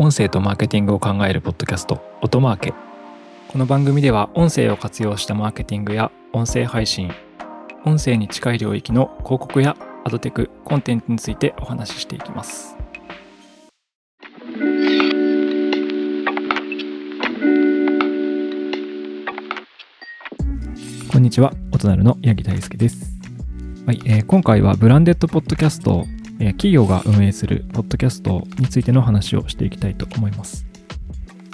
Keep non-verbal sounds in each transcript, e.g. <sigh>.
音声とマーケティングを考えるポッドキャスト音マーケ。この番組では音声を活用したマーケティングや音声配信音声に近い領域の広告やアドテクコンテンツについてお話ししていきます。こんにちは、お隣の八木大輔です。はい、えー今回はブランデッドポッドキャスト、企業が運営するポッドキャストについての話をしていきたいと思います。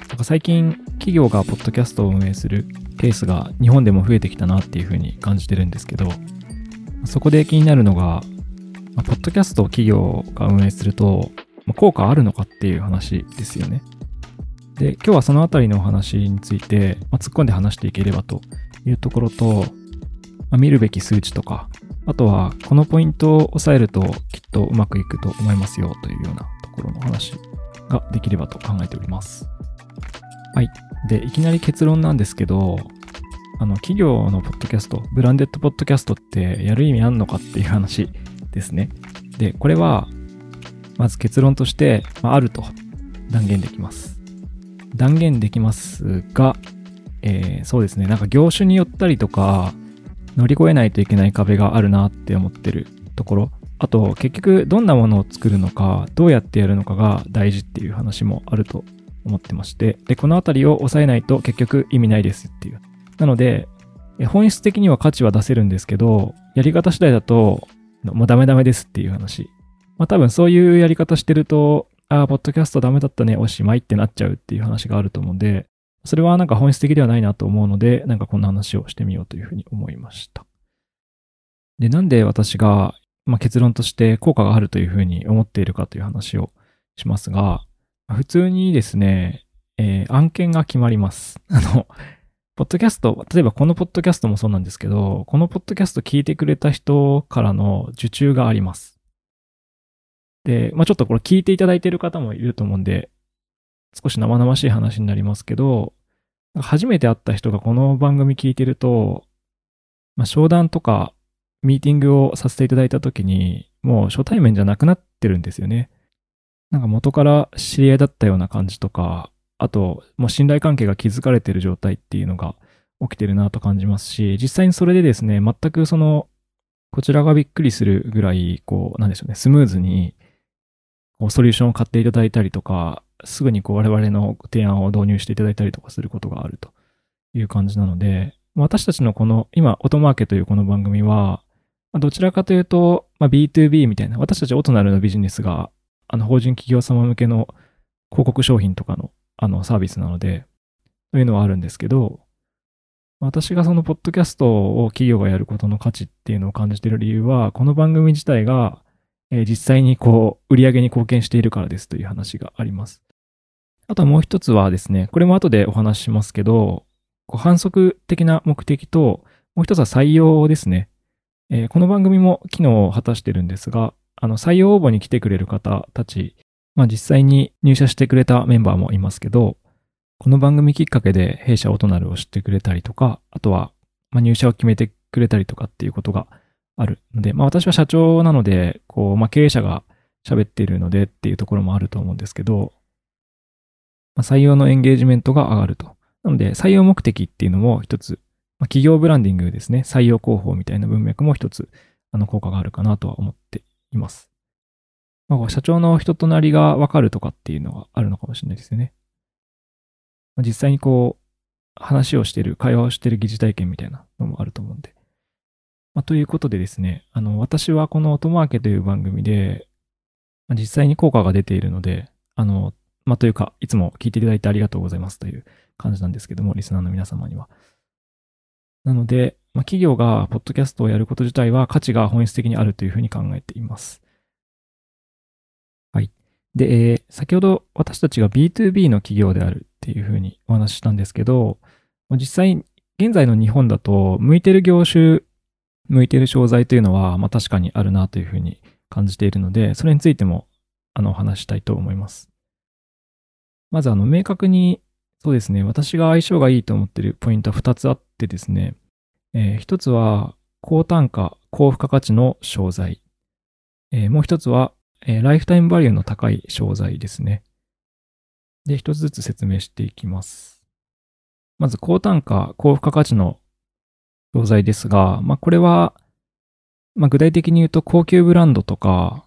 なんか最近、企業がポッドキャストを運営するケースが日本でも増えてきたなっていうふうに感じてるんですけど、そこで気になるのが、まあポッドキャストを企業が運営すると、まあ効果あるのかっていう話ですよね。で、今日はそのあたりのお話について、まあ、突っ込んで話していければというところと、まあ見るべき数値とか、あとはこのポイントを押さえるときっとうまくいくと思いますよというようなところの話ができればと考えております。はい。で、いきなり結論なんですけど、あの、企業のポッドキャスト、ブランデッドポッドキャストってやる意味あんのかっていう話ですね。で、これは、まず結論として、まあ、あると断言できます。断言できますが、えーそうですね、なんか業種によったりとか、乗り越えないといけない壁があるなって思ってるところ。あと、結局どんなものを作るのか、どうやってやるのかが大事っていう話もあると思ってまして、で、このあたりを抑えないと結局意味ないですっていう。なので、本質的には価値は出せるんですけど、やり方次第だと、もうダメダメですっていう話。まあ多分そういうやり方してると、ああ、ポッドキャストダメだったね、おしまいってなっちゃうっていう話があると思うんで、それはなんか本質的ではないなと思うので、なんかこんな話をしてみようというふうに思いました。で、なんで私が、まあ、結論として効果があるというふうに思っているかという話をしますが、普通にですね、えー案件が決まります。<laughs> あの、ポッドキャスト、例えばこのポッドキャストもそうなんですけど、このポッドキャスト聞いてくれた人からの受注があります。で、まあ、ちょっとこれ聞いていただいている方もいると思うんで、少し生々しい話になりますけど、初めて会った人がこの番組聞いてると、まあ、商談とかミーティングをさせていただいたときに、もう初対面じゃなくなってるんですよね。なんか元から知り合いだったような感じとか、あと、もう信頼関係が築かれてる状態っていうのが起きてるなと感じますし、実際にそれでですね、全くその、こちらがびっくりするぐらい、こう、なんでしょうね、スムーズに、ソリューションを買っていただいたりとか、すぐにこう我々の提案を導入していただいたりとかすることがあるという感じなので、私たちのこの、今、オトマーケというこの番組は、どちらかというと、まあ、B2B みたいな、私たちオトナルのビジネスが、あの、法人企業様向けの広告商品とかの、あの、サービスなので、というのはあるんですけど、私がそのポッドキャストを企業がやることの価値っていうのを感じている理由は、この番組自体が、えー実際にこう、売り上げに貢献しているからですという話があります。あとはもう一つはですね、これも後でお話ししますけど、こう反則的な目的と、もう一つは採用ですね。えーこの番組も機能を果たしてるんですが、あの、採用応募に来てくれる方たち、まあ実際に入社してくれたメンバーもいますけど、この番組きっかけで弊社オトナルを知ってくれたりとか、あとは、まあ、入社を決めてくれたりとかっていうことがあるので、まあ私は社長なので、こう、まあ経営者が喋っているのでっていうところもあると思うんですけど、まあ、採用のエンゲージメントが上がると。なので、採用目的っていうのも一つ、まあ、企業ブランディングですね、採用広報みたいな文脈も一つ、あの、効果があるかなとは思っています。まあ、社長の人となりがわかるとかっていうのがあるのかもしれないですよね。まあ、実際にこう、話をしてる、会話をしてる疑似体験みたいなのもあると思うんで。まあ、ということでですね、あの、私はこの音マーケという番組で、まあ実際に効果が出ているので、あの、まあ、というか、いつも聞いていただいてありがとうございますという感じなんですけども、リスナーの皆様には。なので、まあ、企業がポッドキャストをやること自体は価値が本質的にあるというふうに考えています。はい。で、えー先ほど私たちが B2B の企業であるっていうふうにお話ししたんですけど、実際、現在の日本だと、向いてる業種、向いてる商材というのは、まあ確かにあるなというふうに感じているので、それについても、あの、お話したいと思います。まず、あの、明確に、そうですね、私が相性がいいと思ってるポイントは2つあってですね、えー一つは、高単価、高付加価値の商材。えーもう一つは、えーライフタイムバリューの高い商材ですね。で、一つずつ説明していきます。まず、高単価、高付加価値の商材ですが、まあ、これは、まあ、具体的に言うと高級ブランドとか、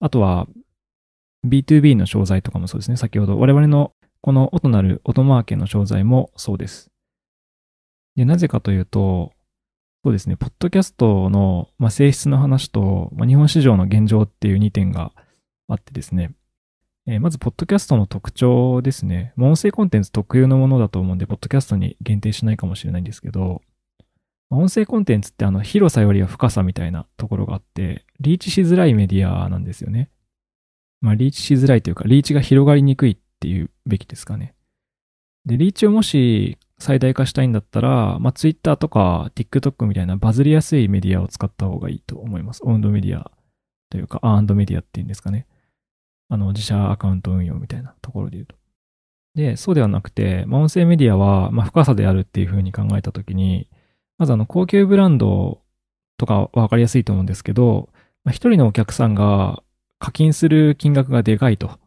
あとは B2B の商材とかもそうですね。先ほど我々のこの音なる音マーケの商材もそうです。で、なぜかというと、そうですね、ポッドキャストの、まあ、性質の話と、まあ、日本市場の現状っていう2点があってですね、えー、まず、ポッドキャストの特徴ですね。音声コンテンツ特有のものだと思うんで、ポッドキャストに限定しないかもしれないんですけど、音声コンテンツってあの広さよりは深さみたいなところがあって、リーチしづらいメディアなんですよね。まあ、リーチしづらいというか、リーチが広がりにくいっていうべきですかね。で、リーチをもし最大化したいんだったら、まあ、Twitter とか TikTok みたいなバズりやすいメディアを使った方がいいと思います。オンドメディアというか、アーンドメディアっていうんですかね。あの、自社アカウント運用みたいなところで言うと。で、そうではなくて、まあ、音声メディアは、まあ、深さであるっていうふうに考えたときに、まずあの、高級ブランドとかわかりやすいと思うんですけど、まあ、一人のお客さんが課金する金額がでかいと。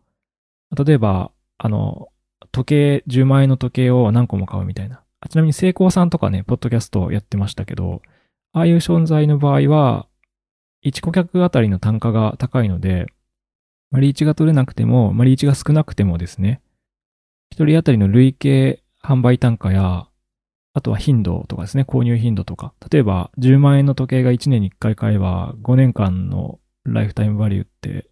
例えば、あの、時計、10万円の時計を何個も買うみたいな。ちなみに成功さんとかね、ポッドキャストやってましたけど、ああいう存在の場合は、1顧客あたりの単価が高いので、まあ、リーチが取れなくても、まあ、リーチが少なくてもですね、1人当たりの累計販売単価や、あとは頻度とかですね、購入頻度とか。例えば、10万円の時計が1年に1回買えば、5年間のライフタイムバリューって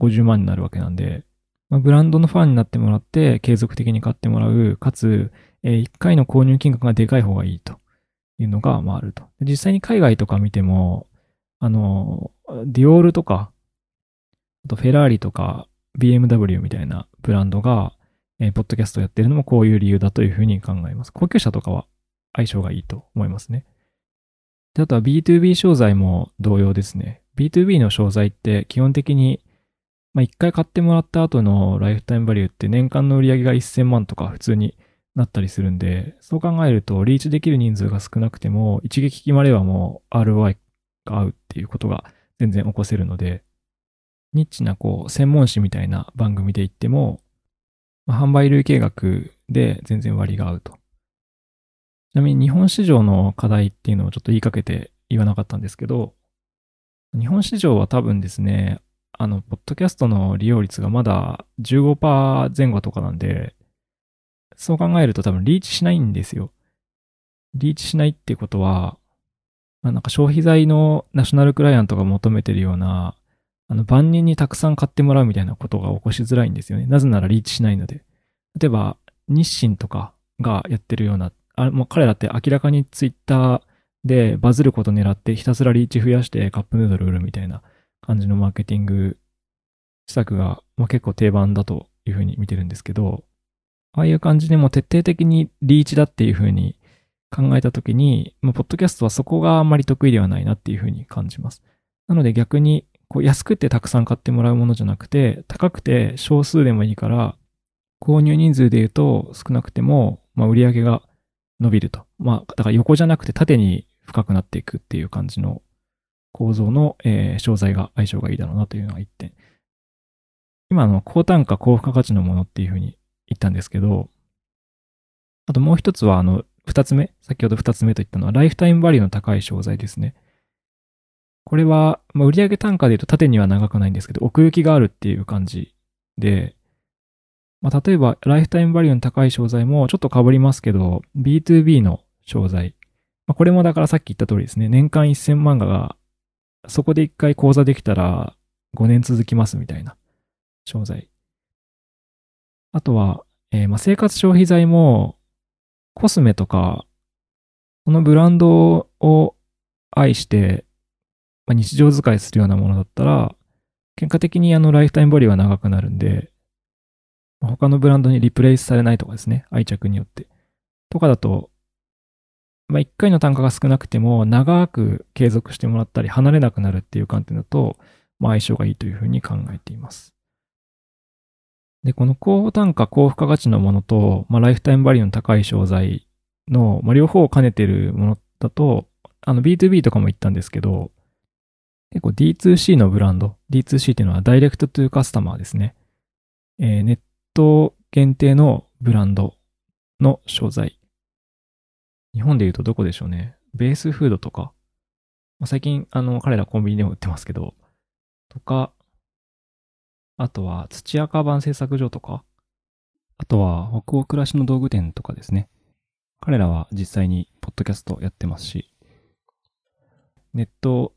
50万になるわけなんで、まあ、ブランドのファンになってもらって継続的に買ってもらう、かつ、えー、1回の購入金額がでかい方がいいというのが、まあ、あると。実際に海外とか見ても、あの、ディオールとか、あとフェラーリとか BMW みたいなブランドが、えー、ポッドキャストやってるのもこういう理由だというふうに考えます。高級車とかは相性がいいと思いますね。で、あとは B2B 商材も同様ですね。B2B の商材って基本的にまあ、一回買ってもらった後のライフタイムバリューって年間の売り上げが1000万とか普通になったりするんで、そう考えるとリーチできる人数が少なくても一撃決まればもう ROI が合うっていうことが全然起こせるので、ニッチなこう専門誌みたいな番組で言っても、まあ、販売累計額で全然割が合うと。ちなみに日本市場の課題っていうのをちょっと言いかけて言わなかったんですけど、日本市場は多分ですね、あの、ポッドキャストの利用率がまだ15%前後とかなんで、そう考えると多分リーチしないんですよ。リーチしないってことは、まあ、なんか消費財のナショナルクライアントが求めてるような、あの、万人にたくさん買ってもらうみたいなことが起こしづらいんですよね。なぜならリーチしないので。例えば、日清とかがやってるような、あもう彼らって明らかにツイッターでバズること狙ってひたすらリーチ増やしてカップヌードル売るみたいな感じのマーケティング施策が、まあ、結構定番だというふうに見てるんですけど、ああいう感じでも徹底的にリーチだっていうふうに考えたときに、まあ、ポッドキャストはそこがあんまり得意ではないなっていうふうに感じます。なので逆に、こう安くてたくさん買ってもらうものじゃなくて、高くて少数でもいいから、購入人数で言うと少なくても、まあ、売り上げが伸びると。まあ、だから横じゃなくて縦に深くなっていくっていう感じの構造の、えー、商材が相性がいいだろうなというのが一点。今の高単価高付加価値のものっていうふうに言ったんですけど、あともう一つは、あの、二つ目、先ほど二つ目と言ったのは、ライフタイムバリューの高い商材ですね。これは、まあ、売上単価で言うと縦には長くないんですけど、奥行きがあるっていう感じで、まあ、例えば、ライフタイムバリューの高い商材もちょっと被りますけど、B2B の商材。まあ、これもだからさっき言った通りですね、年間1000万画がそこで一回講座できたら5年続きますみたいな商材。あとは、えー、まあ、生活消費財もコスメとか、このブランドを愛して、まあ、日常使いするようなものだったら、結果的にあのライフタイムボリューは長くなるんで、他のブランドにリプレイスされないとかですね、愛着によって。とかだと、まあ、1回の単価が少なくても長く継続してもらったり離れなくなるっていう観点だと、まあ、相性がいいというふうに考えています。で、この高単価、高付加価値のものと、まあ、ライフタイムバリューの高い商材の、まあ、両方を兼ねているものだと、あの B2B とかも言ったんですけど、結構 D2C のブランド、D2C っていうのはダイレクトトゥカスタマーですね。えー、ネット限定のブランドの商材。日本で言うとどこでしょうね。ベースフードとか。最近、あの、彼らコンビニでも売ってますけど、とか、あとは土屋カバン製作所とか、あとは北欧暮らしの道具店とかですね。彼らは実際にポッドキャストやってますし、ネット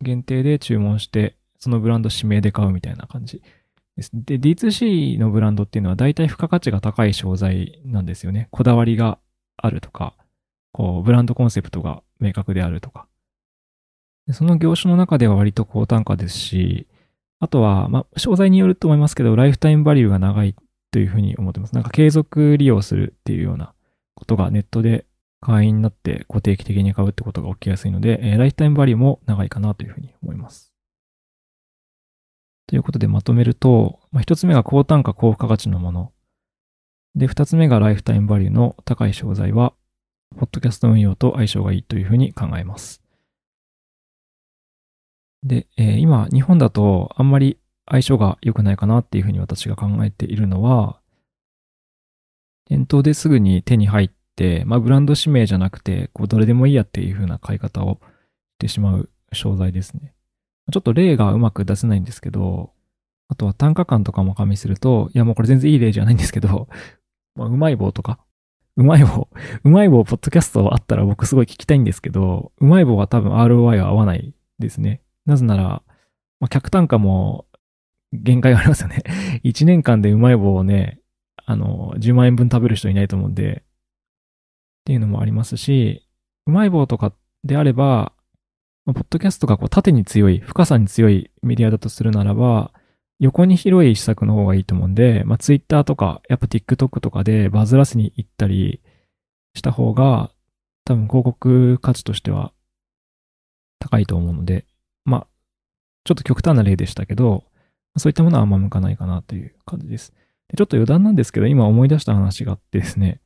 限定で注文して、そのブランド指名で買うみたいな感じです。で、D2C のブランドっていうのは大体付加価値が高い商材なんですよね。こだわりがあるとか、こう、ブランドコンセプトが明確であるとか。その業種の中では割と高単価ですし、あとは、まあ、商材によると思いますけど、ライフタイムバリューが長いというふうに思ってます。なんか継続利用するっていうようなことがネットで会員になって固定期的に買うってことが起きやすいので、えー、ライフタイムバリューも長いかなというふうに思います。ということでまとめると、まあ、一つ目が高単価高付加価値のもの。で、二つ目がライフタイムバリューの高い商材は、ポッドキャスト運用と相性がいいというふうに考えます。で、えー、今、日本だとあんまり相性が良くないかなっていうふうに私が考えているのは、店頭ですぐに手に入って、まあ、ブランド指名じゃなくて、こう、どれでもいいやっていうふうな買い方をしてしまう商材ですね。ちょっと例がうまく出せないんですけど、あとは単価感とかも加味すると、いやもうこれ全然いい例じゃないんですけど、<laughs> まあ、うまい棒とか、うまい棒、うまい棒、ポッドキャストあったら僕すごい聞きたいんですけど、うまい棒は多分 ROI は合わないですね。なぜなら、まあ、客単価も限界がありますよね。<laughs> 1年間でうまい棒をね、あの、10万円分食べる人いないと思うんで、っていうのもありますし、うまい棒とかであれば、まあ、ポッドキャストがこう縦に強い、深さに強いメディアだとするならば、横に広い施策の方がいいと思うんで、まあ、Twitter とか、やっぱ TikTok とかでバズらせに行ったりした方が、多分広告価値としては高いと思うので、まあ、ちょっと極端な例でしたけど、そういったものはあんま向かないかなという感じです。でちょっと余談なんですけど、今思い出した話があってですね、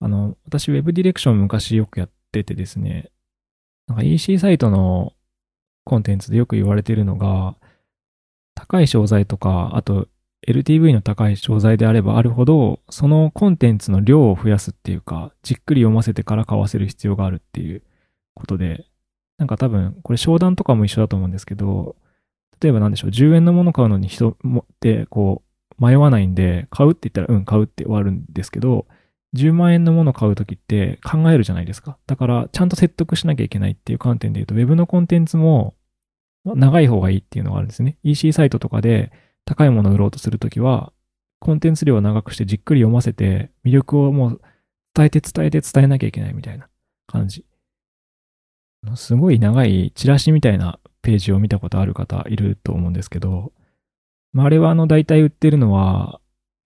あの、私 Web ディレクション昔よくやっててですね、なんか EC サイトのコンテンツでよく言われているのが、高い商材とか、あと LTV の高い商材であればあるほど、そのコンテンツの量を増やすっていうか、じっくり読ませてから買わせる必要があるっていうことで、なんか多分、これ商談とかも一緒だと思うんですけど、例えば何でしょう、10円のもの買うのに人って、こう、迷わないんで、買うって言ったら、うん、買うって終わるんですけど、10万円のもの買うときって考えるじゃないですか。だから、ちゃんと説得しなきゃいけないっていう観点で言うと、Web のコンテンツも長い方がいいっていうのがあるんですね。EC サイトとかで高いものを売ろうとするときは、コンテンツ量を長くしてじっくり読ませて、魅力をもう伝えて伝えて伝えなきゃいけないみたいな感じ。すごい長いチラシみたいなページを見たことある方いると思うんですけど、まあ、あれはあの大体売ってるのは、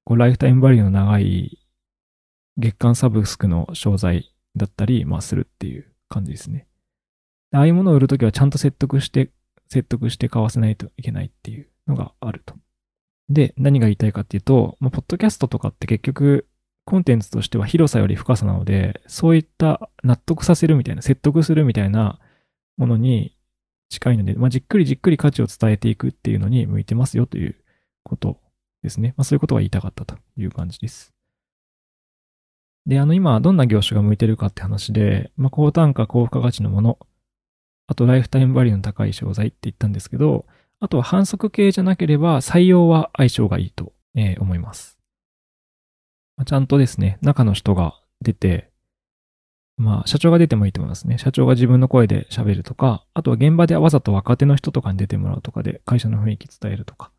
こうライフタイムバリューの長い月間サブスクの商材だったり、まあするっていう感じですね。ああいうものを売るときはちゃんと説得して、説得して買わせないといけないっていうのがあると。で、何が言いたいかっていうと、まあ、ポッドキャストとかって結局、コンテンツとしては広さより深さなので、そういった納得させるみたいな、説得するみたいなものに近いので、まあ、じっくりじっくり価値を伝えていくっていうのに向いてますよということですね。まあ、そういうことが言いたかったという感じです。で、あの、今、どんな業種が向いてるかって話で、まあ、高単価、高付加価値のもの、あと、ライフタイムバリューの高い商材って言ったんですけど、あとは反則系じゃなければ採用は相性がいいと、え、思います。ま、ちゃんとですね、中の人が出て、まあ、社長が出てもいいと思いますね。社長が自分の声で喋るとか、あとは現場でわざと若手の人とかに出てもらうとかで会社の雰囲気伝えるとか、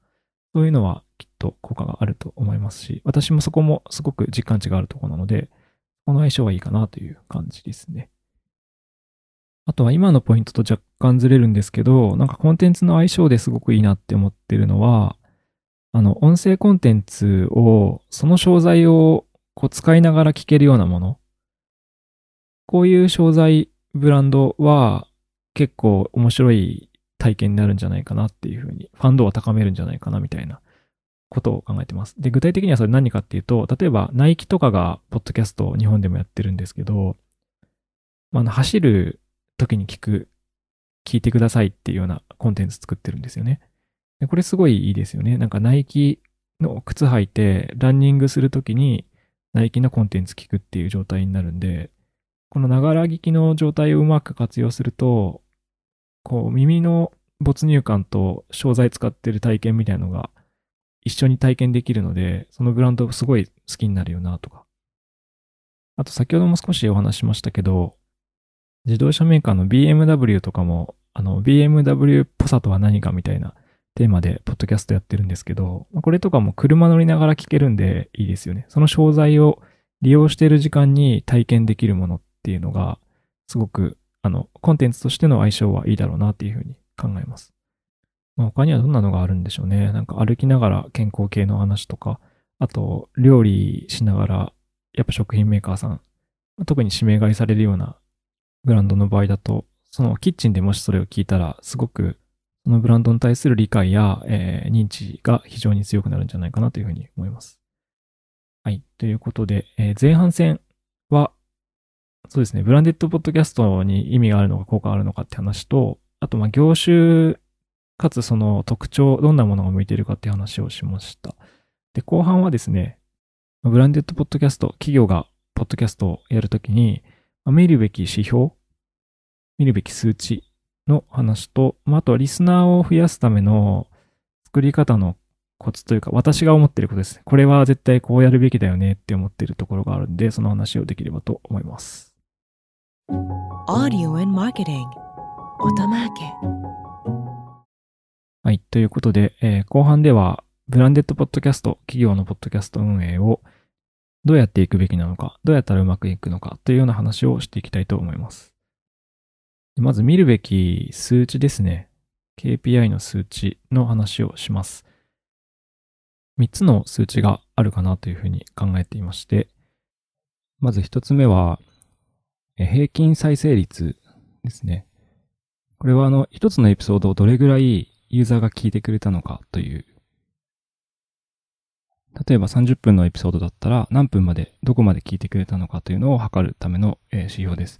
そういうのはきっと効果があると思いますし、私もそこもすごく実感値があるとこなので、この相性はいいかなという感じですね。あとは今のポイントと若干ずれるんですけど、なんかコンテンツの相性ですごくいいなって思ってるのは、あの、音声コンテンツを、その商材をこう使いながら聞けるようなもの。こういう商材、ブランドは結構面白い体験になるんじゃないかなっていうふうに、ファンドを高めるんじゃないかなみたいなことを考えてます。で、具体的にはそれ何かっていうと、例えばナイキとかがポッドキャストを日本でもやってるんですけど、まあ、走る時に聞く、聞いてくださいっていうようなコンテンツ作ってるんですよね。でこれすごいいいですよね。なんかナイキの靴履いて、ランニングするときに、ナイキのコンテンツ聞くっていう状態になるんで、このながら聞きの状態をうまく活用すると、こう耳の没入感と商材使ってる体験みたいのが一緒に体験できるので、そのブランドすごい好きになるよなとか。あと先ほども少しお話しましたけど、自動車メーカーの BMW とかも、あの BMW っぽさとは何かみたいなテーマでポッドキャストやってるんですけど、これとかも車乗りながら聞けるんでいいですよね。その商材を利用している時間に体験できるものっていうのが、すごく、あの、コンテンツとしての相性はいいだろうなっていうふうに考えます。まあ、他にはどんなのがあるんでしょうね。なんか歩きながら健康系の話とか、あと、料理しながら、やっぱ食品メーカーさん、特に指名買いされるようなブランドの場合だと、そのキッチンでもしそれを聞いたら、すごくそのブランドに対する理解や、えー、認知が非常に強くなるんじゃないかなというふうに思います。はい。ということで、えー、前半戦は、そうですね、ブランデッドポッドキャストに意味があるのか効果があるのかって話と、あと、ま、業種かつその特徴、どんなものが向いているかって話をしました。で、後半はですね、ブランデッドポッドキャスト、企業がポッドキャストをやるときに、見るべき指標、見るべき数値の話と、あとはリスナーを増やすための作り方のコツというか、私が思っていることですね。これは絶対こうやるべきだよねって思っているところがあるんで、その話をできればと思います。Audio and Marketing 音マーケはい。ということで、えー、後半では、ブランデッドポッドキャスト、企業のポッドキャスト運営をどうやっていくべきなのか、どうやったらうまくいくのかというような話をしていきたいと思います。まず見るべき数値ですね。KPI の数値の話をします。3つの数値があるかなというふうに考えていまして、まず1つ目は、平均再生率ですね。これはあの、1つのエピソードをどれぐらいユーザーが聞いてくれたのかという。例えば30分のエピソードだったら何分まで、どこまで聞いてくれたのかというのを測るための指標です。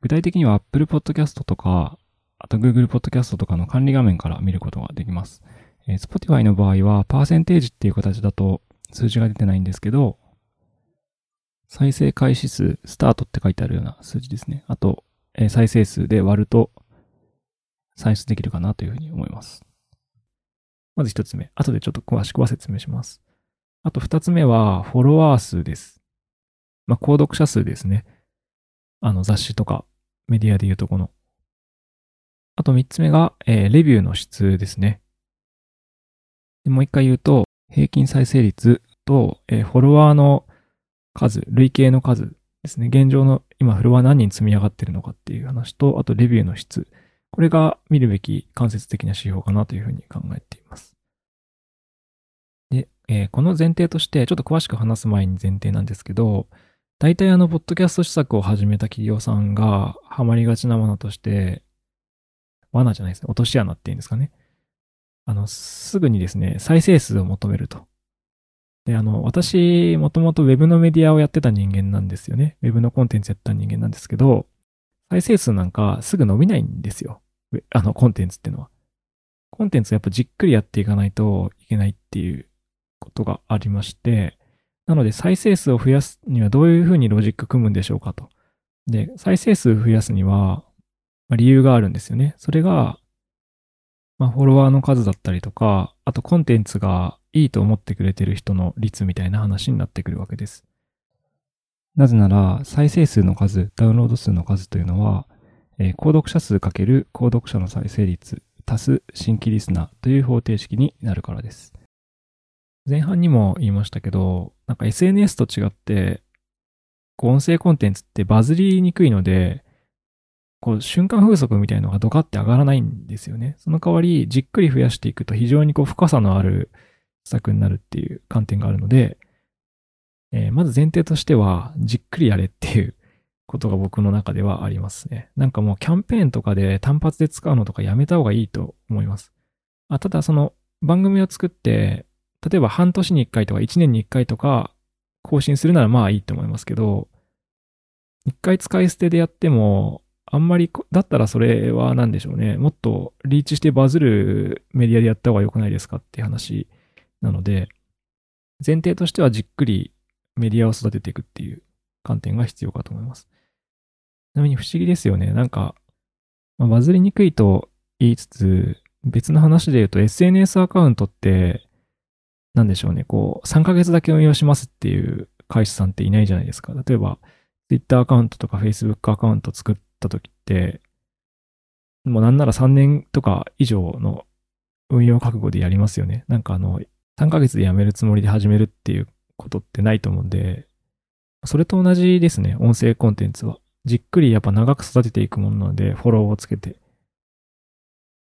具体的には Apple Podcast とか、あと Google Podcast とかの管理画面から見ることができます。Spotify の場合は、パーセンテージっていう形だと数字が出てないんですけど、再生開始数、スタートって書いてあるような数字ですね。あと、再生数で割ると算出できるかなというふうに思います。まず一つ目。後でちょっと詳しくは説明します。あと二つ目は、フォロワー数です。まあ、購読者数ですね。あの、雑誌とかメディアでいうとこの。あと三つ目が、えー、レビューの質ですね。でもう一回言うと、平均再生率と、えー、フォロワーの数、累計の数ですね。現状の今フォロワー何人積み上がってるのかっていう話と、あとレビューの質。これが見るべき間接的な指標かなというふうに考えています。で、えー、この前提として、ちょっと詳しく話す前に前提なんですけど、大体あの、ポッドキャスト施策を始めた企業さんがハマりがちな罠として、罠じゃないですね。落とし穴っていうんですかね。あの、すぐにですね、再生数を求めると。で、あの、私、もともと Web のメディアをやってた人間なんですよね。Web のコンテンツやった人間なんですけど、再生数なんかすぐ伸びないんですよ。あの、コンテンツっていうのは。コンテンツやっぱじっくりやっていかないといけないっていうことがありまして、なので再生数を増やすにはどういうふうにロジック組むんでしょうかと。で、再生数増やすには、ま、理由があるんですよね。それが、まあ、フォロワーの数だったりとか、あとコンテンツがいいと思ってくれてる人の率みたいな話になってくるわけです。なぜなら、再生数の数、ダウンロード数の数というのは、えー、購読者数かける購読者の再生率足す新規リスナーという方程式になるからです。前半にも言いましたけど、なんか SNS と違って、こう音声コンテンツってバズりにくいので、こう瞬間風速みたいのがドカって上がらないんですよね。その代わり、じっくり増やしていくと非常にこう深さのある施策になるっていう観点があるので、えー、まず前提としては、じっくりやれっていうことが僕の中ではありますね。なんかもうキャンペーンとかで単発で使うのとかやめた方がいいと思います。あただその番組を作って、例えば半年に1回とか1年に1回とか更新するならまあいいと思いますけど、1回使い捨てでやっても、あんまり、だったらそれは何でしょうね。もっとリーチしてバズるメディアでやった方が良くないですかっていう話なので、前提としてはじっくりメディアを育てていくっていう観点が必要かと思います。ちなみに不思議ですよね。なんか、まあ、バズりにくいと言いつつ、別の話で言うと SNS アカウントって、なんでしょうね、こう、3ヶ月だけ運用しますっていう会社さんっていないじゃないですか。例えば、Twitter アカウントとか Facebook アカウント作った時って、もうなんなら3年とか以上の運用覚悟でやりますよね。なんかあの、3ヶ月で辞めるつもりで始めるっていうことってないと思うんで、それと同じですね、音声コンテンツは。じっくりやっぱ長く育てていくものなので、フォローをつけて。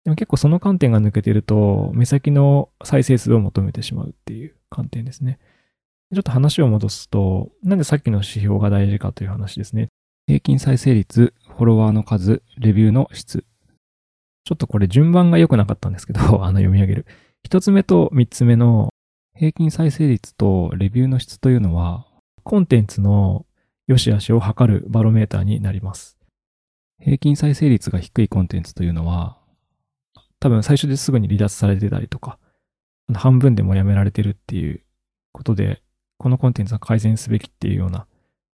でも結構その観点が抜けてると、目先の再生数を求めてしまうっていう観点ですね。ちょっと話を戻すと、なんでさっきの指標が大事かという話ですね。平均再生率、フォロワーの数、レビューの質。ちょっとこれ順番が良くなかったんですけど、<laughs> あの読み上げる。一つ目と三つ目の平均再生率とレビューの質というのは、コンテンツの良し悪しを測るバロメーターになります。平均再生率が低いコンテンツというのは、多分最初ですぐに離脱されてたりとか、半分でもやめられてるっていうことで、このコンテンツは改善すべきっていうような、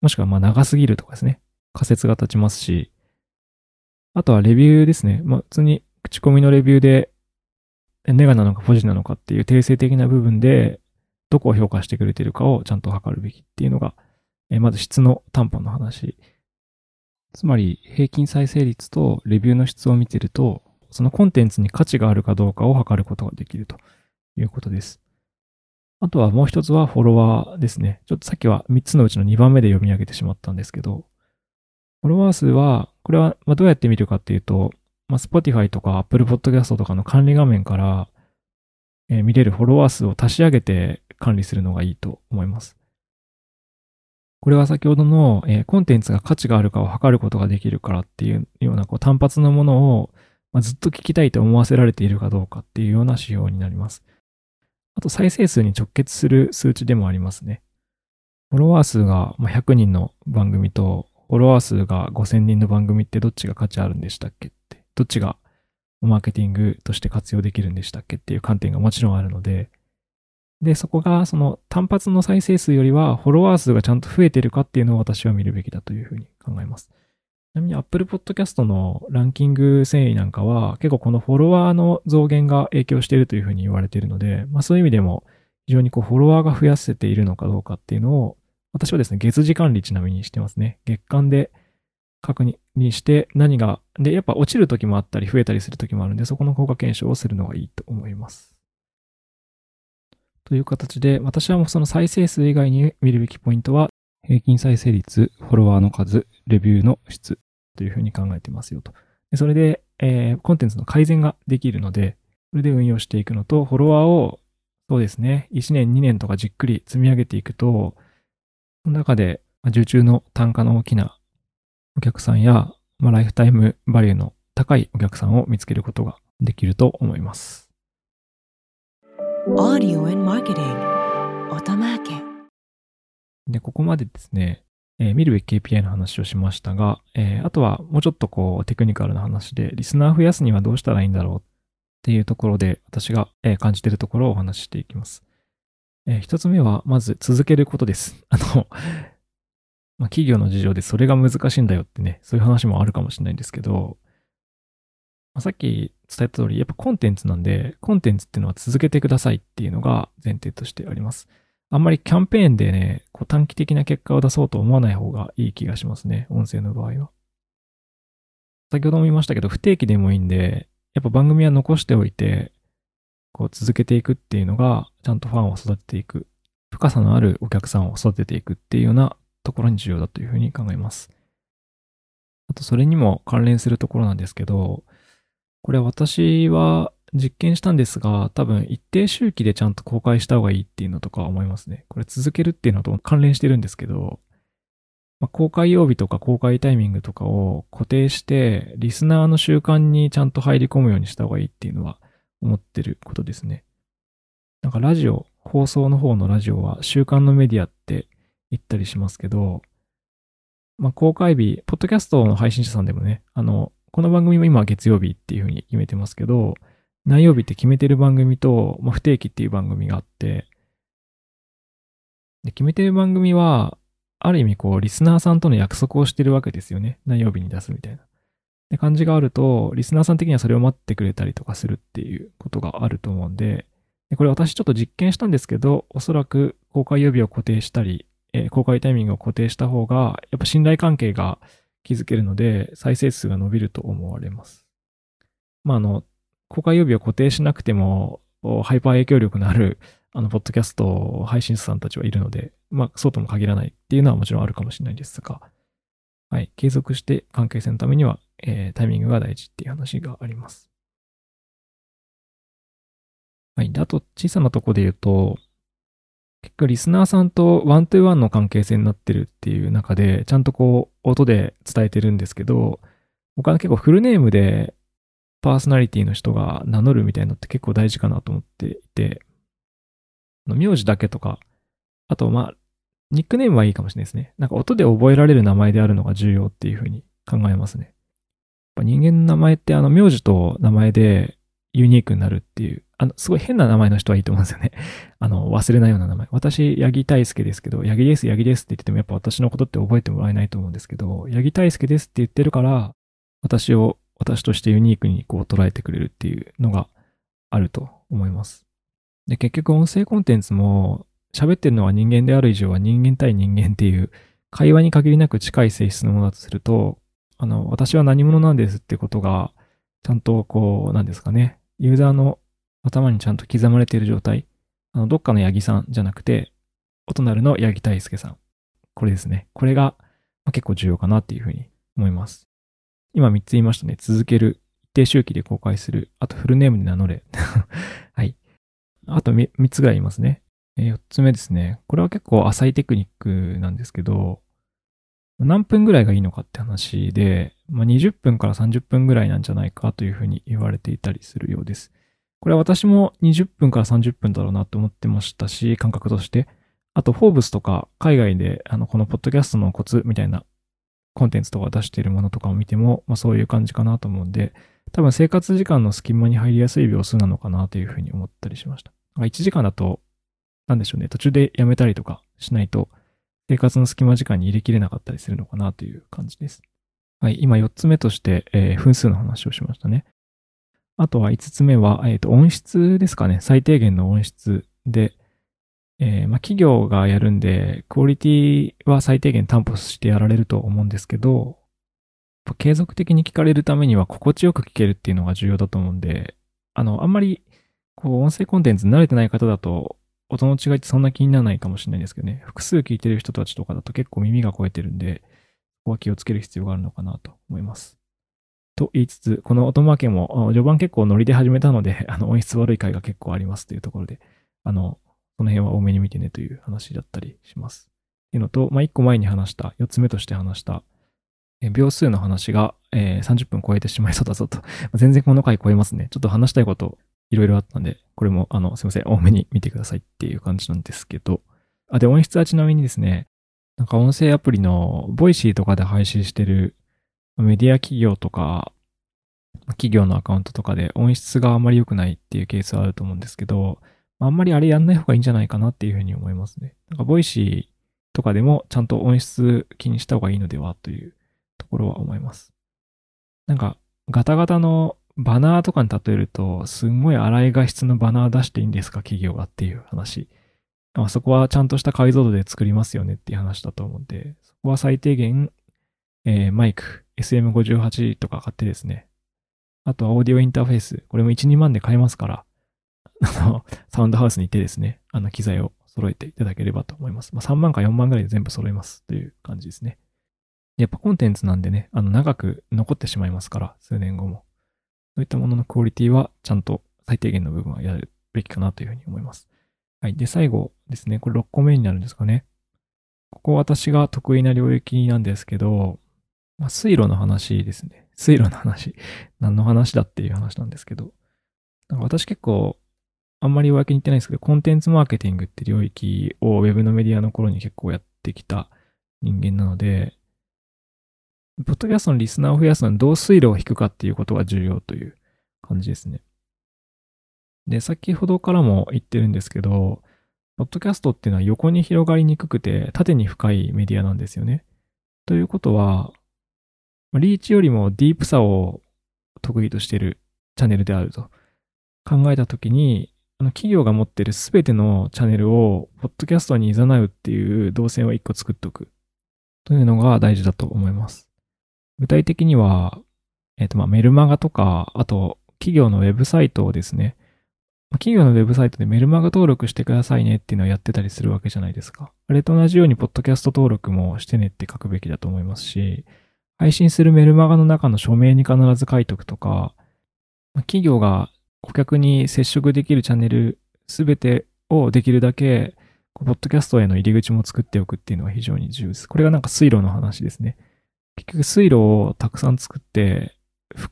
もしくはまあ長すぎるとかですね、仮説が立ちますし、あとはレビューですね。まあ普通に口コミのレビューで、ネガなのかポジなのかっていう定性的な部分で、どこを評価してくれてるかをちゃんと測るべきっていうのが、えまず質の担保の話。つまり、平均再生率とレビューの質を見てると、そのコンテンツに価値があるかどうかを測ることができるということです。あとはもう一つはフォロワーですね。ちょっとさっきは3つのうちの2番目で読み上げてしまったんですけど、フォロワー数は、これはどうやって見るかっていうと、まあ、Spotify とか Apple Podcast とかの管理画面から、え、見れるフォロワー数を足し上げて管理するのがいいと思います。これは先ほどの、えー、コンテンツが価値があるかを測ることができるからっていうようなこう単発のものを、まあ、ずっと聞きたいと思わせられているかどうかっていうような指標になります。あと再生数に直結する数値でもありますね。フォロワー数が100人の番組とフォロワー数が5000人の番組ってどっちが価値あるんでしたっけって、どっちがマーケティングとして活用できるんでしたっけっていう観点がもちろんあるので、で、そこがその単発の再生数よりはフォロワー数がちゃんと増えてるかっていうのを私は見るべきだというふうに考えます。ちなみに Apple Podcast のランキング遷移なんかは結構このフォロワーの増減が影響しているというふうに言われているので、まあそういう意味でも非常にこうフォロワーが増やせているのかどうかっていうのを私はですね、月次管理ちなみにしてますね。月間で確認して何が、で、やっぱ落ちる時もあったり増えたりする時もあるんで、そこの効果検証をするのがいいと思います。という形で、私はもうその再生数以外に見るべきポイントは、平均再生率、フォロワーの数、レビューの質というふうに考えてますよと。でそれで、えー、コンテンツの改善ができるので、それで運用していくのと、フォロワーを、そうですね、1年、2年とかじっくり積み上げていくと、その中で、受注の単価の大きなお客さんや、まあ、ライフタイムバリューの高いお客さんを見つけることができると思います。で、ここまでですね、えー、見るべき KPI の話をしましたが、えー、あとはもうちょっとこうテクニカルな話で、リスナー増やすにはどうしたらいいんだろうっていうところで、私が、えー、感じているところをお話ししていきます。えー、一つ目は、まず続けることです。<laughs> あの、まあ、企業の事情でそれが難しいんだよってね、そういう話もあるかもしれないんですけど、まあ、さっき伝えた通り、やっぱコンテンツなんで、コンテンツっていうのは続けてくださいっていうのが前提としてあります。あんまりキャンペーンでね、こう短期的な結果を出そうと思わない方がいい気がしますね、音声の場合は。先ほども言いましたけど、不定期でもいいんで、やっぱ番組は残しておいて、こう続けていくっていうのが、ちゃんとファンを育てていく、深さのあるお客さんを育てていくっていうようなところに重要だというふうに考えます。あと、それにも関連するところなんですけど、これ私は実験したんですが、多分一定周期でちゃんと公開した方がいいっていうのとか思いますね。これ続けるっていうのと関連してるんですけど、まあ、公開曜日とか公開タイミングとかを固定して、リスナーの習慣にちゃんと入り込むようにした方がいいっていうのは思ってることですね。なんかラジオ、放送の方のラジオは週刊のメディアって言ったりしますけど、まあ、公開日、ポッドキャストの配信者さんでもね、あの、この番組も今月曜日っていうふうに決めてますけど、何曜日って決めてる番組と、まあ、不定期っていう番組があって、で、決めてる番組は、ある意味こう、リスナーさんとの約束をしてるわけですよね。何曜日に出すみたいな。で、感じがあると、リスナーさん的にはそれを待ってくれたりとかするっていうことがあると思うんで、でこれ私ちょっと実験したんですけど、おそらく公開曜日を固定したり、え、公開タイミングを固定した方が、やっぱ信頼関係が築けるので、再生数が伸びると思われます。まあ、あの、公開曜日を固定しなくても、ハイパー影響力のある、あの、ポッドキャスト配信者さんたちはいるので、まあ、そうとも限らないっていうのはもちろんあるかもしれないですが、はい、継続して関係性のためには、えー、タイミングが大事っていう話があります。はい。で、あと、小さなとこで言うと、結構リスナーさんとワントゥーワンの関係性になってるっていう中で、ちゃんとこう、音で伝えてるんですけど、僕は結構フルネームでパーソナリティの人が名乗るみたいなのって結構大事かなと思っていて、名字だけとか、あと、まあ、ニックネームはいいかもしれないですね。なんか音で覚えられる名前であるのが重要っていうふうに考えますね。人間の名前ってあの名字と名前でユニークになるっていう、あの、すごい変な名前の人はいいと思うんですよね。<laughs> あの、忘れないような名前。私、八木大輔ですけど、八木です、八木ですって言っててもやっぱ私のことって覚えてもらえないと思うんですけど、八木大輔ですって言ってるから、私を、私としてユニークにこう捉えてくれるっていうのがあると思います。で、結局音声コンテンツも喋ってるのは人間である以上は人間対人間っていう会話に限りなく近い性質のものだとすると、あの、私は何者なんですってことが、ちゃんとこう、なんですかね、ユーザーの頭にちゃんと刻まれている状態。あの、どっかの八木さんじゃなくて、音なるの八木大輔さん。これですね。これが、まあ、結構重要かなっていうふうに思います。今3つ言いましたね。続ける。一定周期で公開する。あとフルネームで名乗れ。<laughs> はい。あと 3, 3つぐらい言いますね。え4つ目ですね。これは結構浅いテクニックなんですけど、何分ぐらいがいいのかって話で、まあ、20分から30分ぐらいなんじゃないかというふうに言われていたりするようです。これは私も20分から30分だろうなと思ってましたし、感覚として。あと、フォーブスとか海外であのこのポッドキャストのコツみたいなコンテンツとか出しているものとかを見ても、まあ、そういう感じかなと思うんで、多分生活時間の隙間に入りやすい秒数なのかなというふうに思ったりしました。1時間だと、なんでしょうね、途中でやめたりとかしないと、生活の隙間時間に入れきれなかったりするのかなという感じです。はい、今4つ目として、えー、分数の話をしましたね。あとは5つ目は、えっ、ー、と、音質ですかね。最低限の音質で、えー、まあ、企業がやるんで、クオリティは最低限担保してやられると思うんですけど、継続的に聞かれるためには心地よく聞けるっていうのが重要だと思うんで、あの、あんまり、こう、音声コンテンツ慣れてない方だと、音の違いってそんな気にならないかもしれないんですけどね。複数聞いてる人たちとかだと結構耳が超えてるんで、ここは気をつける必要があるのかなと思います。と言いつつ、この音負けも、序盤結構ノリで始めたので、あの、音質悪い回が結構ありますというところで、あの、その辺は大目に見てねという話だったりします。っていうのと、まあ、一個前に話した、四つ目として話した、え秒数の話が、えー、30分超えてしまいそうだぞと。<laughs> 全然この回超えますね。ちょっと話したいこといろいろあったんで、これも、あの、すいません、大目に見てくださいっていう感じなんですけど。あ、で、音質はちなみにですね、なんか音声アプリのボイシーとかで配信してるメディア企業とか、企業のアカウントとかで音質があまり良くないっていうケースはあると思うんですけど、あんまりあれやんない方がいいんじゃないかなっていうふうに思いますね。なんかボイシーとかでもちゃんと音質気にした方がいいのではというところは思います。なんかガタガタのバナーとかに例えると、すんごい荒い画質のバナー出していいんですか企業がっていう話。まあ、そこはちゃんとした解像度で作りますよねっていう話だと思うんで、そこは最低限、えー、マイク、SM58 とか買ってですね。あとはオーディオインターフェース。これも1、2万で買えますから、あの、サウンドハウスに行ってですね、あの機材を揃えていただければと思います。まあ、3万か4万ぐらいで全部揃えますという感じですね。やっぱコンテンツなんでね、あの、長く残ってしまいますから、数年後も。そういったもののクオリティはちゃんと最低限の部分はやるべきかなというふうに思います。はい。で、最後ですね。これ6個目になるんですかね。ここ私が得意な領域なんですけど、まあ、水路の話ですね。水路の話。何の話だっていう話なんですけど。なんか私結構、あんまり公に言ってないですけど、コンテンツマーケティングって領域を Web のメディアの頃に結構やってきた人間なので、ポッドキャストのリスナーを増やすのにどう水路を引くかっていうことが重要という感じですね。で、先ほどからも言ってるんですけど、ポッドキャストっていうのは横に広がりにくくて縦に深いメディアなんですよね。ということは、リーチよりもディープさを得意としてるチャンネルであると考えたときに、あの企業が持ってるすべてのチャンネルをポッドキャストに誘うっていう動線を一個作っておくというのが大事だと思います。具体的には、えっ、ー、と、まあ、メルマガとか、あと、企業のウェブサイトをですね、企業のウェブサイトでメルマガ登録してくださいねっていうのをやってたりするわけじゃないですか。あれと同じように、ポッドキャスト登録もしてねって書くべきだと思いますし、配信するメルマガの中の署名に必ず書いとくとか、企業が顧客に接触できるチャンネルすべてをできるだけ、ポッドキャストへの入り口も作っておくっていうのは非常に重要です。これがなんか水路の話ですね。結局水路をたくさん作って、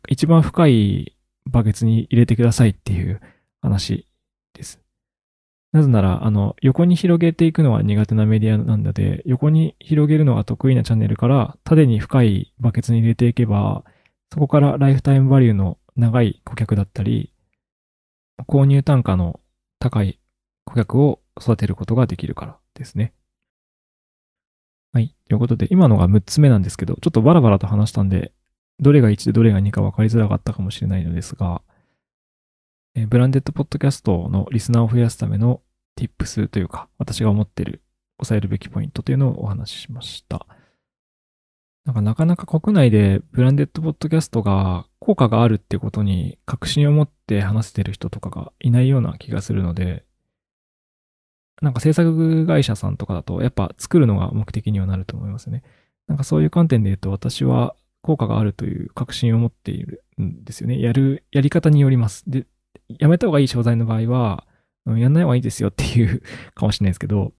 一番深いバケツに入れてくださいっていう話です。なぜなら、あの、横に広げていくのは苦手なメディアなので、横に広げるのが得意なチャンネルから、縦に深いバケツに入れていけば、そこからライフタイムバリューの長い顧客だったり、購入単価の高い顧客を育てることができるからですね。はい。ということで、今のが6つ目なんですけど、ちょっとバラバラと話したんで、どれが1でどれが2か分かりづらかったかもしれないのですが、えブランデッドポッドキャストのリスナーを増やすための tips というか、私が思っている抑えるべきポイントというのをお話ししました。なんかなかなか国内でブランデッドポッドキャストが効果があるってことに確信を持って話せてる人とかがいないような気がするので、なんか制作会社さんとかだとやっぱ作るのが目的にはなると思いますね。なんかそういう観点で言うと私は効果があるという確信を持っているんですよね。やる、やり方によります。で、やめた方がいい商材の場合は、やんない方がいいですよっていう <laughs> かもしれないですけど、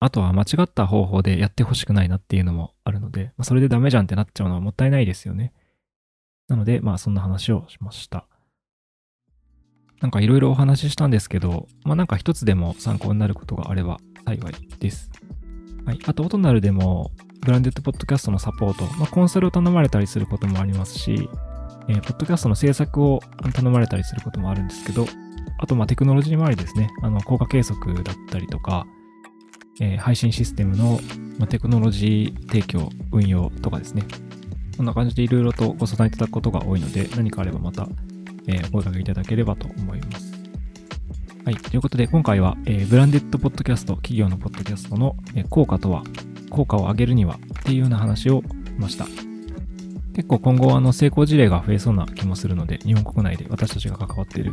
あとは間違った方法でやってほしくないなっていうのもあるので、まあ、それでダメじゃんってなっちゃうのはもったいないですよね。なので、まあそんな話をしました。なんかいろいろお話ししたんですけど、まあなんか一つでも参考になることがあれば幸いです。はい。あと、オトナルでも、ブランデッドポッドキャストのサポート、まあ、コンサルを頼まれたりすることもありますし、えー、ポッドキャストの制作を頼まれたりすることもあるんですけど、あと、まあ、テクノロジー周りですね。あの、効果計測だったりとか、えー、配信システムの、ま、テクノロジー提供、運用とかですね。こんな感じでいろいろとご相談いただくことが多いので、何かあればまた、えー、お声掛けいただければと思います。はい。ということで、今回は、えー、ブランデッドポッドキャスト、企業のポッドキャストの、え、効果とは、効果を上げるにはっていうような話をしました。結構今後あの成功事例が増えそうな気もするので、日本国内で私たちが関わっている、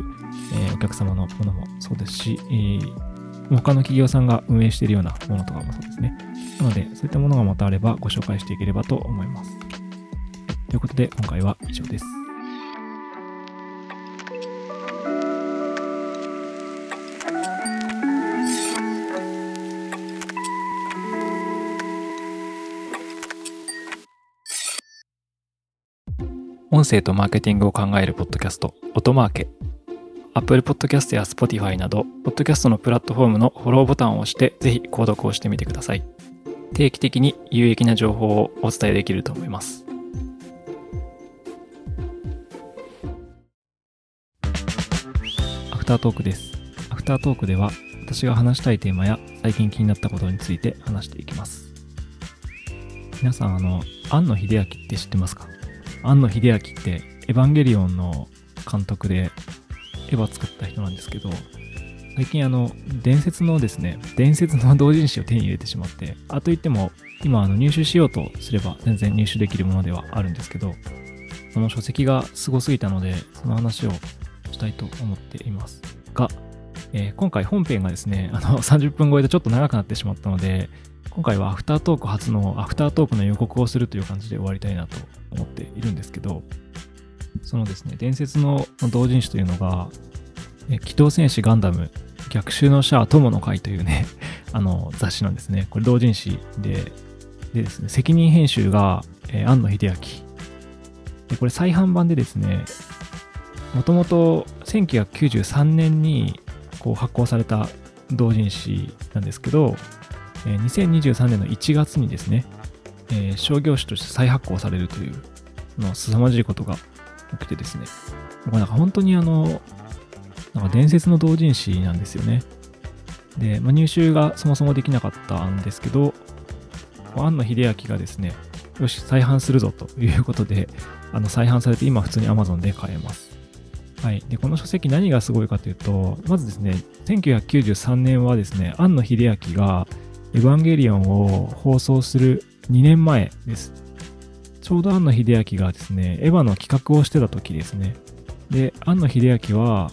え、お客様のものもそうですし、えー、他の企業さんが運営しているようなものとかもそうですね。なので、そういったものがまたあればご紹介していければと思います。ということで、今回は以上です。音声とマーケティングを考えるポッドキャスト、音マーケ。Apple Podcast や Spotify など、ポッドキャストのプラットフォームのフォローボタンを押して、ぜひ購読をしてみてください。定期的に有益な情報をお伝えできると思います。アフタートークです。アフタートークでは、私が話したいテーマや最近気になったことについて話していきます。皆さん、あの、庵野秀明って知ってますか？庵野秀明ってエヴァンゲリオンの監督でエヴァ作った人なんですけど、最近あの、伝説のですね、伝説の同人誌を手に入れてしまって、あと言っても、今あの入手しようとすれば全然入手できるものではあるんですけど、その書籍がすごすぎたので、その話をしたいと思っています。が、えー、今回本編がですね、あの30分超えでちょっと長くなってしまったので、今回はアフタートーク初のアフタートークの予告をするという感じで終わりたいなと思っているんですけど、そのですね、伝説の同人誌というのが、機動戦士ガンダム逆襲のシャア友の会というね、<laughs> あの雑誌なんですね。これ同人誌で、でですね、責任編集が、えー、庵野秀明。で、これ再販版でですね、もともと1993年にこう発行された同人誌なんですけど、え2023年の1月にですね、えー、商業誌として再発行されるという、の凄まじいことが起きてですね、なんか本当にあの、なんか伝説の同人誌なんですよね。で、まあ、入手がそもそもできなかったんですけど、庵野秀明がですね、よし、再販するぞということで、あの再販されて今普通に Amazon で買えます。はい。で、この書籍何がすごいかというと、まずですね、1993年はですね、庵野秀明がエヴァンゲリオンを放送する2年前です。ちょうど庵野秀明がですね、エヴァの企画をしてた時ですね。で、庵野秀明は、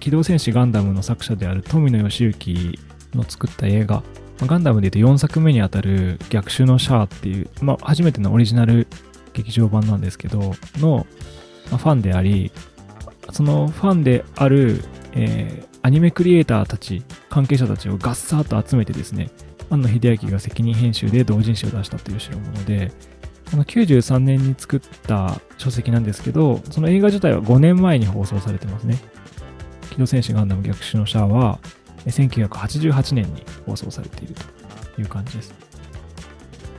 機動戦士ガンダムの作者である富野義行の作った映画、まあガンダムで言うと4作目にあたる逆襲のシャアっていう、まあ、初めてのオリジナル劇場版なんですけど、の、まあ、ファンであり、そのファンである、えー、アニメクリエイターたち、関係者たちをガッサーと集めてですね、庵野秀明が責任編集で同人誌を出したという代物で、この93年に作った書籍なんですけど、その映画自体は5年前に放送されてますね。機動戦士ガンダム逆襲のシャアは、1988年に放送されているという感じです。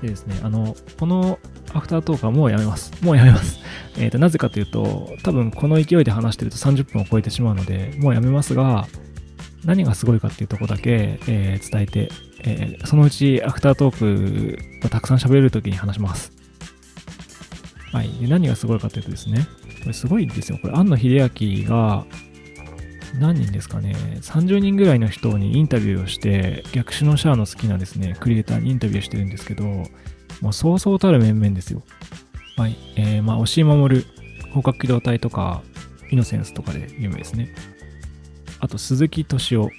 でですね、あの、このアフタートークはもうやめます。もうやめます。<laughs> えっ、ー、と、なぜかというと、多分この勢いで話してると30分を超えてしまうので、もうやめますが、何がすごいかっていうとこだけ、えー、伝えて、えー、そのうちアフタートークがたくさん喋れるときに話します。はい。で、何がすごいかというとですね、これすごいんですよ。これ、庵野秀明が、何人ですかね、30人ぐらいの人にインタビューをして、逆襲のシャアの好きなですね、クリエイターにインタビューしてるんですけど、もうそうそうたる面々ですよ。はい。えー、まあ、押井守、広角機動隊とか、イノセンスとかで有名ですね。あと、鈴木敏夫。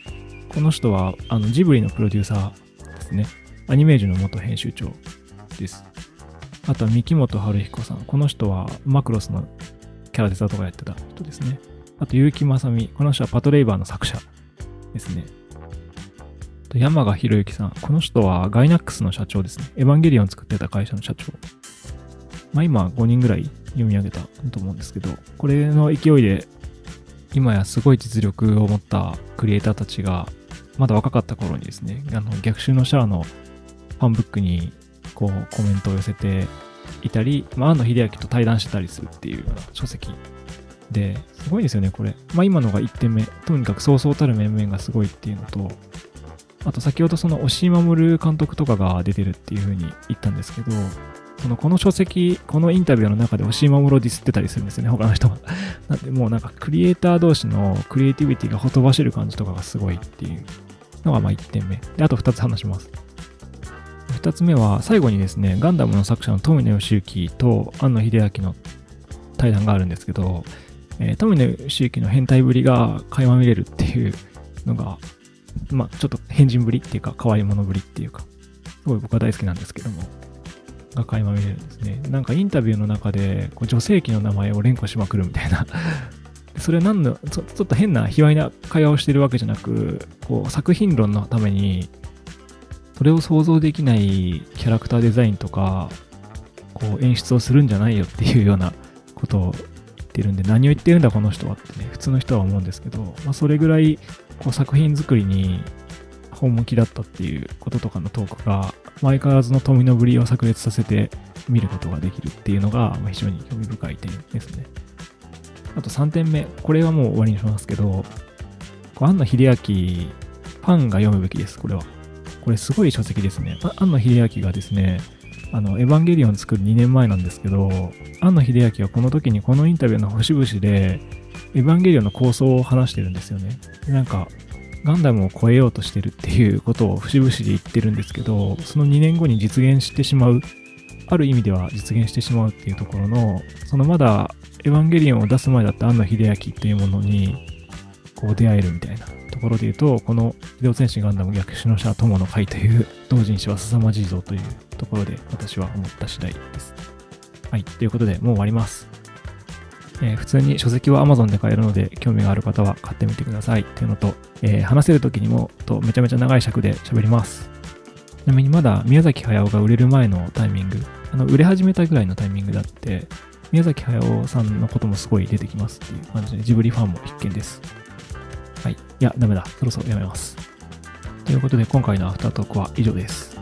この人は、あの、ジブリのプロデューサーですね。アニメージュの元編集長です。あとは、三木本春彦さん。この人は、マクロスのキャラデザとかやってた人ですね。あと、結城正美。この人はパトレイバーの作者ですね。と山賀博之さん。この人はガイナックスの社長ですね。エヴァンゲリオン作ってた会社の社長。まあ今5人ぐらい読み上げたと思うんですけど、これの勢いで今やすごい実力を持ったクリエイターたちがまだ若かった頃にですね、あの逆襲のシャアのファンブックにこうコメントを寄せていたり、まあ、庵野秀明と対談してたりするっていうような書籍で、すごいですよね、これ。まあ今のが1点目。とにかくそうそうたる面々がすごいっていうのと、あと先ほどその押井守監督とかが出てるっていう風に言ったんですけど、このこの書籍、このインタビューの中で押井守をディスってたりするんですよね、他の人が。<laughs> なんでもうなんかクリエイター同士のクリエイティビティがほとばしる感じとかがすごいっていうのがまあ1点目。で、あと2つ話します。2つ目は最後にですね、ガンダムの作者の富野義行と庵野秀明の対談があるんですけど、えー、富野義行の変態ぶりが垣間見れるっていうのがまあ、ちょっと変人ぶりっていうか、可愛いものぶりっていうか、すごい僕は大好きなんですけども、が垣間見れるんですね。なんかインタビューの中で、こう女性器の名前を連呼しまくるみたいなそれは何のちょ、ちょっと変な卑猥な会話をしてるわけじゃなく、こう作品論のために、それを想像できないキャラクターデザインとか、こう演出をするんじゃないよっていうようなことを言ってるんで、何を言ってるんだこの人はってね、普通の人は思うんですけど、まあそれぐらいこう作品作りに本向きだったっていうこととかのトークが、相変わらずの富のぶりを炸裂させて見ることができるっていうのが、非常に興味深い点ですね。あと3点目、これはもう終わりにしますけど、庵野秀明、ファンが読むべきです、これは。これすごい書籍ですね。庵野秀明がですね、あの、エヴァンゲリオン作る2年前なんですけど、庵野秀明はこの時にこのインタビューの節々で、エヴァンゲリオンの構想を話してるんですよね。なんか、ガンダムを超えようとしてるっていうことを節々で言ってるんですけど、その2年後に実現してしまう、ある意味では実現してしまうっていうところの、そのまだエヴァンゲリオンを出す前だった庵野秀明っていうものに、こう出会えるみたいなところで言うと、この機動戦士ガンダム逆襲の者友の会という同人誌は凄まじいぞというところで私は思った次第です。はい。ということで、もう終わります。えー、普通に書籍は Amazon で買えるので、興味がある方は買ってみてくださいっていうのと、えー、話せる時にもとめちゃめちゃ長い尺で喋ります。ちなみにまだ宮崎駿が売れる前のタイミング、あの売れ始めたぐらいのタイミングだって、宮崎駿さんのこともすごい出てきますっていう感じで、ジブリファンも必見です。いや、ダメだ。そろそろやめます。ということで、今回のアフタートークは以上です。